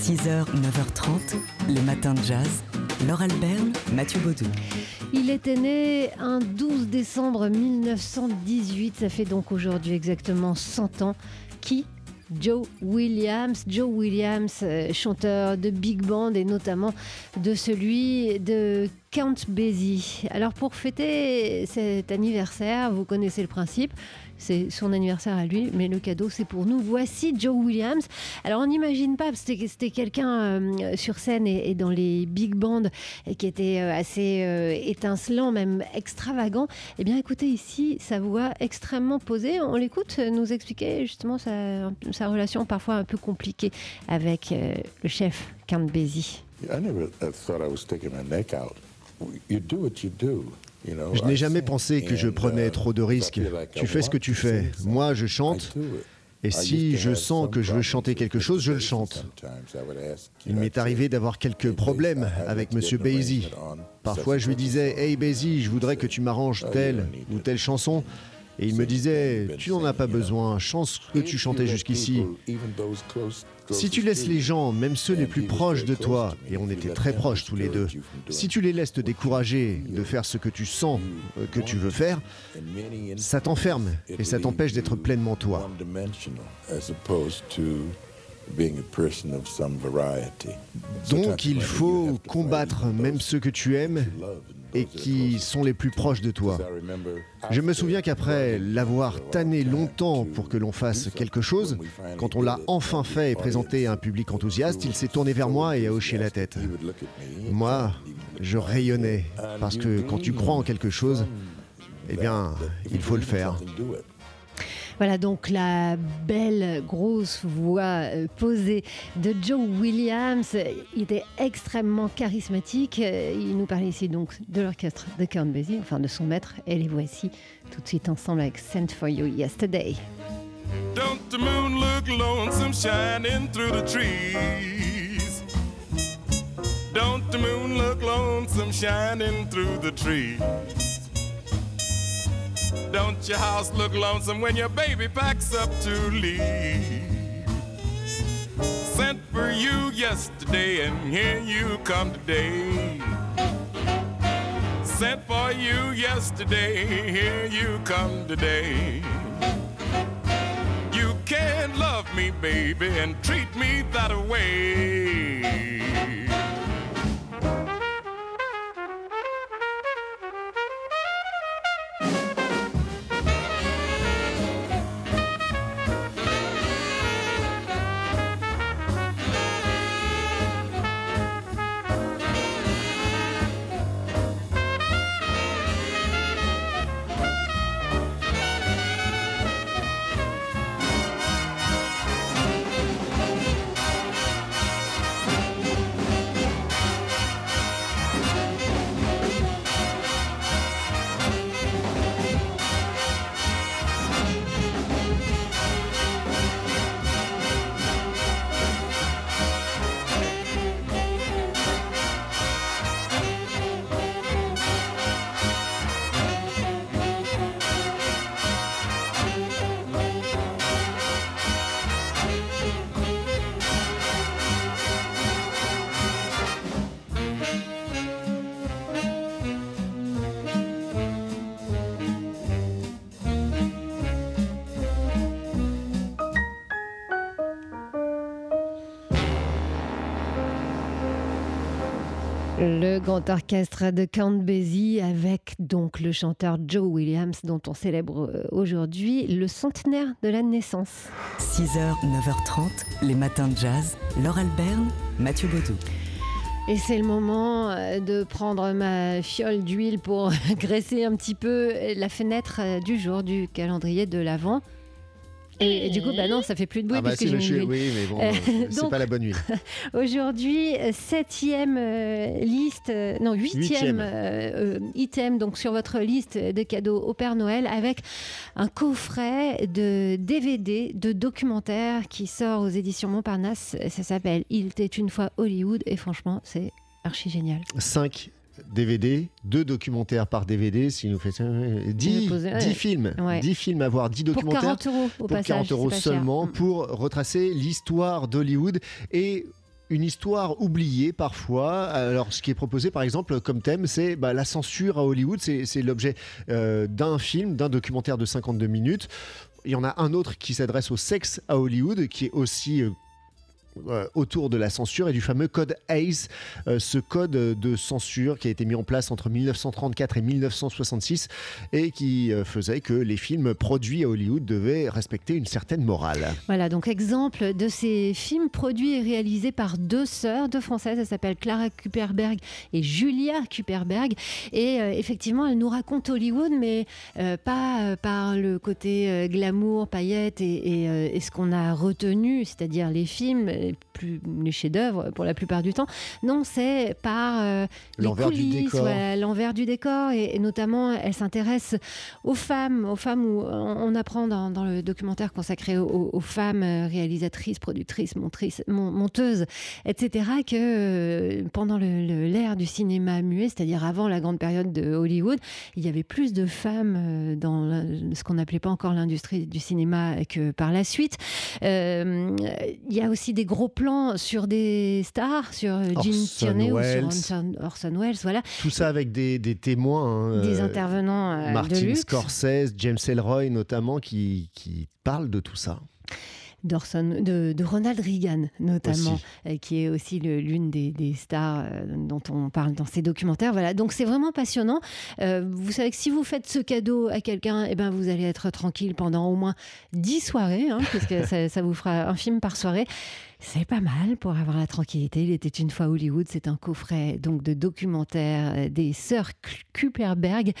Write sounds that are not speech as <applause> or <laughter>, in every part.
6h, 9h30, les matins de jazz. Laure Alberne, Mathieu Baudou. Il était né un 12 décembre 1918, ça fait donc aujourd'hui exactement 100 ans. Qui? Joe Williams, Joe Williams, euh, chanteur de big band et notamment de celui de Count Basie. Alors pour fêter cet anniversaire, vous connaissez le principe, c'est son anniversaire à lui, mais le cadeau c'est pour nous. Voici Joe Williams. Alors on n'imagine pas, c'était quelqu'un euh, sur scène et, dans les big bands qui était euh, assez étincelant, même extravagant. Eh bien écoutez ici sa voix extrêmement posée. On l'écoute nous expliquer justement sa, relation parfois un peu compliquée avec le chef Count Basie. Out. Je n'ai jamais pensé que je prenais uh, trop de risques. Tu fais ce que tu fais. Moi, je chante. Et si je sens que je veux chanter quelque chose, je le chante. Il m'est arrivé d'avoir quelques problèmes avec M. Basie. Parfois, je lui disais Hey Basie, je voudrais que tu m'arranges telle ou telle chanson. Et il me disait, tu n'en as pas besoin, chance que tu chantais jusqu'ici. Si tu laisses les gens, même ceux les plus proches de toi, et on était très proches tous les deux, si tu les laisses te décourager de faire ce que tu sens euh, que tu veux faire, ça t'enferme et ça t'empêche d'être pleinement toi. Donc il faut combattre même ceux que tu aimes et qui sont les plus proches de toi. Je me souviens qu'après l'avoir tanné longtemps pour que l'on fasse quelque chose, quand on l'a enfin fait et présenté à un public enthousiaste, il s'est tourné vers moi et a hoché la tête. Moi, je rayonnais, parce que quand tu crois en quelque chose, eh bien, il faut le faire. Voilà donc la belle grosse voix euh, posée de Joe Williams. Il était extrêmement charismatique. Il nous parlait ici donc de l'orchestre de Count enfin de son maître. Et les voici tout de suite ensemble avec Sent for You Yesterday. Don't the moon look lonesome shining through the trees? Don't the moon look lonesome shining through the trees? Don't your house look lonesome when your baby packs up to leave? Sent for you yesterday, and here you come today. Sent for you yesterday, here you come today. You can't love me, baby, and treat me that way. Le grand orchestre de Count Basie avec donc le chanteur Joe Williams dont on célèbre euh, aujourd'hui le centenaire de la naissance. 6h, 9h30, les matins de jazz. Laure Alberne, Mathieu Baudou. Et c'est le moment euh, de prendre ma fiole d'huile pour <laughs> graisser un petit peu la fenêtre euh, du jour du calendrier de l'Avent. Et, du coup, bah non, ça fait plus de bruit ah bah j'ai mis Oui, mais bon, euh, c'est pas la bonne huile. <laughs> Aujourd'hui, septième euh, liste, euh, non huitième, item donc sur votre liste de cadeaux au Père Noël avec un coffret de DVD, de documentaires qui sort aux éditions Montparnasse. Ça s'appelle Il était une fois Hollywood et franchement, c'est archi génial. Cinq DVD, deux documentaires par DVD, si nous fait 10, 10 films, 10 films à voir, 10 documentaires. Pour 40 euros, au pour 40 euros seulement, pour retracer l'histoire d'Hollywood et une histoire oubliée parfois. Alors, ce qui est proposé, par exemple, comme thème, c'est bah, la censure à Hollywood. C'est l'objet euh, d'un film, d'un documentaire de 52 minutes. Il y en a un autre qui s'adresse au sexe à Hollywood, qui est aussi euh, euh, autour de la censure et du fameux code ACE, euh, ce code de censure qui a été mis en place entre 1934 et 1966 et qui euh, faisait que les films produits à Hollywood devaient respecter une certaine morale. Voilà, donc exemple de ces films produits et réalisés par deux sœurs, deux françaises, elles s'appellent Clara Kuperberg et Julia Kuperberg. Et effectivement, elles nous racontent Hollywood, mais pas par le côté glamour, paillettes et, et ce qu'on a retenu, c'est-à-dire les films plus les chefs-d'œuvre pour la plupart du temps. Non, c'est par euh, l'envers du décor. l'envers du décor et, notamment elle s'intéresse aux femmes, aux femmes où on, apprend dans, le documentaire consacré aux, femmes euh, réalisatrices, productrices, montrices, monteuses, etc. que euh, pendant l'ère du cinéma muet, c'est-à-dire avant la grande période de Hollywood, il y avait plus de femmes dans ce qu'on n'appelait pas encore l'industrie du cinéma que par la suite. il y a aussi des gros plans sur des stars, sur Gene Tierney ou sur Orson, Welles, voilà. Tout ça avec des, témoins. Hein, des euh, intervenants euh, Martin Scorsese, James Ellroy notamment, qui, qui parlent de tout ça de, de, Ronald Reagan notamment, euh, qui est aussi l'une des, stars euh, dont on parle dans ces documentaires. Voilà, donc c'est vraiment passionnant. Euh, vous savez que si vous faites ce cadeau à quelqu'un, eh ben vous allez être tranquille pendant au moins 10 soirées, hein, puisque <laughs> ça, ça vous fera un film par soirée. C'est pas mal pour avoir la tranquillité. Il était une fois Hollywood. C'est un coffret donc de documentaires des sœurs Kuperberg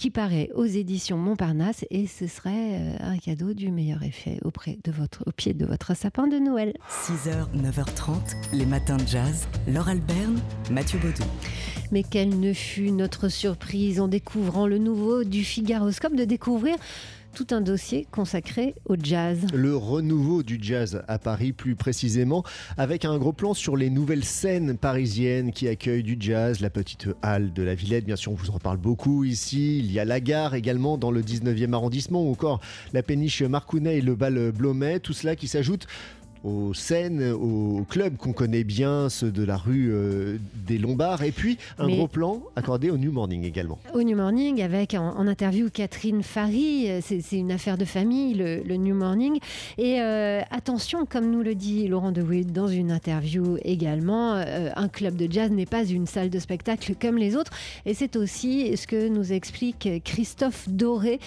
qui paraît aux éditions Montparnasse et ce serait euh, un cadeau du meilleur effet auprès de votre, au pied de votre sapin de Noël. 6h, 9h30, les matins de jazz. Laure Alberne, Mathieu Baudou. Mais quelle ne fut notre surprise en découvrant le nouveau du Figaroscope de découvrir tout un dossier consacré au jazz. Le renouveau du jazz à Paris, plus précisément, avec un gros plan sur les nouvelles scènes parisiennes qui accueillent du jazz, la petite halle de la Villette, bien sûr, on vous en parle beaucoup ici. Il y a la gare également dans le 19e arrondissement, ou encore la péniche Marcounet et le bal Blomet, tout cela qui s'ajoute aux scènes, aux clubs qu'on connaît bien, ceux de la rue euh, des Lombards, et puis un gros plan accordé au New Morning également. Au New Morning, avec en, interview Catherine euh, c'est une affaire de famille, le, New Morning. Et euh, attention, comme nous le dit Laurent De Witt dans une interview également, un club de jazz n'est pas une salle de spectacle comme les autres. Et c'est aussi ce que nous explique Christophe Doré,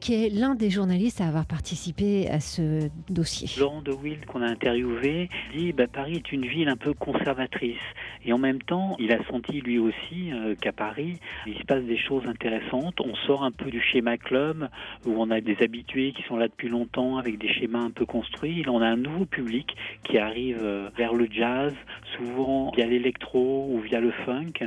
qui est l'un des journalistes à avoir participé à ce dossier. Laurent De Witt, qu'on a interviewé, dit bah, Paris est une ville un peu conservatrice. Et en même temps, il a senti lui aussi euh, qu'à Paris, il se passe des choses intéressantes. On sort un peu du schéma club où on a des habitués qui sont là depuis longtemps avec des schémas un peu construits. On a un nouveau public qui arrive euh, vers le jazz, souvent via l'électro ou via le funk,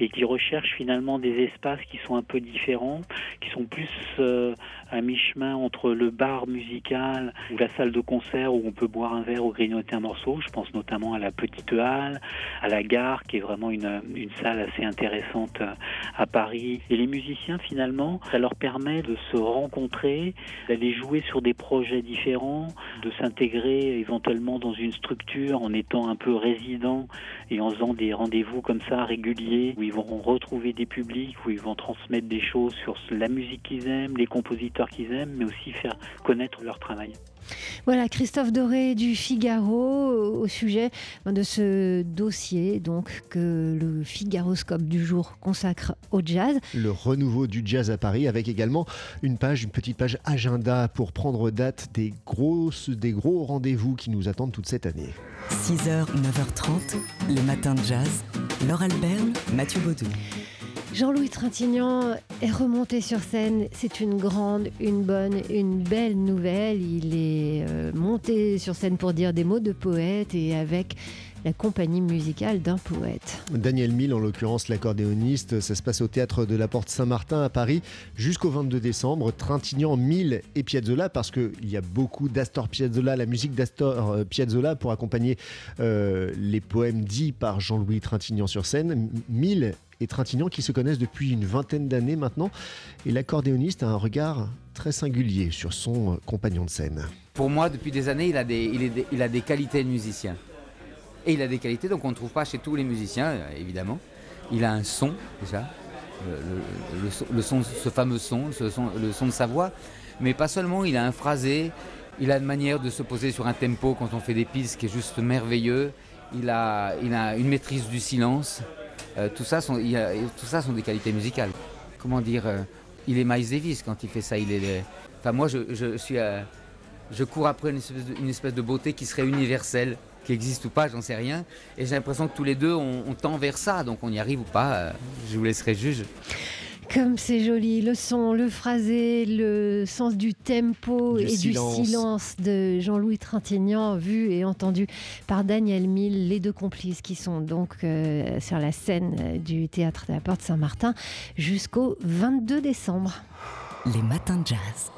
et qui recherche finalement des espaces qui sont un peu différents, qui sont plus euh, à mi-chemin entre le bar musical ou la salle de concert où on peut boire un verre ou grignoter un morceau. Je pense notamment à la Petite Halle, à la gare, qui est vraiment une, une salle assez intéressante euh, à Paris. Et les musiciens, finalement, ça leur permet de se rencontrer, d'aller jouer sur des projets différents, de s'intégrer éventuellement dans une structure en étant un peu résident et en faisant des rendez-vous comme ça réguliers où ils vont retrouver des publics, où ils vont transmettre des choses sur la musique qu'ils aiment, les compositeurs qu'ils aiment, mais aussi faire connaître leur travail. Voilà, Christophe Doré du Figaro au sujet de ce dossier donc que le Figaroscope du jour consacre au jazz. Le renouveau du jazz à Paris avec également une page, une petite page agenda pour prendre date des grosses, des gros rendez-vous qui nous attendent toute cette année. 6h, 9h30, les matins de jazz. Laure Albert, Mathieu Baudou. Jean-Louis Trintignant est remonté sur scène. C'est une grande, une bonne, une belle nouvelle. Il est euh, monté sur scène pour dire des mots de poète et avec la compagnie musicale d'un poète. Daniel Mille, en l'occurrence l'accordéoniste, ça se passe au théâtre de la Porte Saint-Martin à Paris jusqu'au 22 décembre. Trintignant, Mille et Piazzolla, parce qu'il y a beaucoup d'Astor Piazzolla, la musique d'Astor euh, Piazzolla pour accompagner euh, les poèmes dits par Jean-Louis Trintignant sur scène. Et Trintignant qui se connaissent depuis une vingtaine d'années maintenant. Et l'accordéoniste a un regard très singulier sur son compagnon de scène. Pour moi, depuis des années, il a des, qualités de musicien. Et il a des qualités donc on ne trouve pas chez tous les musiciens, évidemment. Il a un son déjà, le, son, ce fameux son, le son de sa voix. Mais pas seulement, il a un phrasé, il a une manière de se poser sur un tempo quand on fait des pistes qui est juste merveilleux. Il a une maîtrise du silence. Euh, tout, ça sont, tout ça sont des qualités musicales. Comment dire euh, Il est Miles Davis quand il fait ça. Il est, enfin, moi, je, je suis, euh, je cours après une espèce, de, beauté qui serait universelle, qui existe ou pas, j'en sais rien. Et j'ai l'impression que tous les deux, on, on, tend vers ça. Donc, on y arrive ou pas, je vous laisserai juge. Comme c'est joli, le son, le phrasé, le sens du tempo et du silence de Jean-Louis Trintignant, vu et entendu par Daniel Mille, les deux complices qui sont donc euh, sur la scène euh, du théâtre de la Porte Saint-Martin jusqu'au 22 décembre. Les matins de jazz.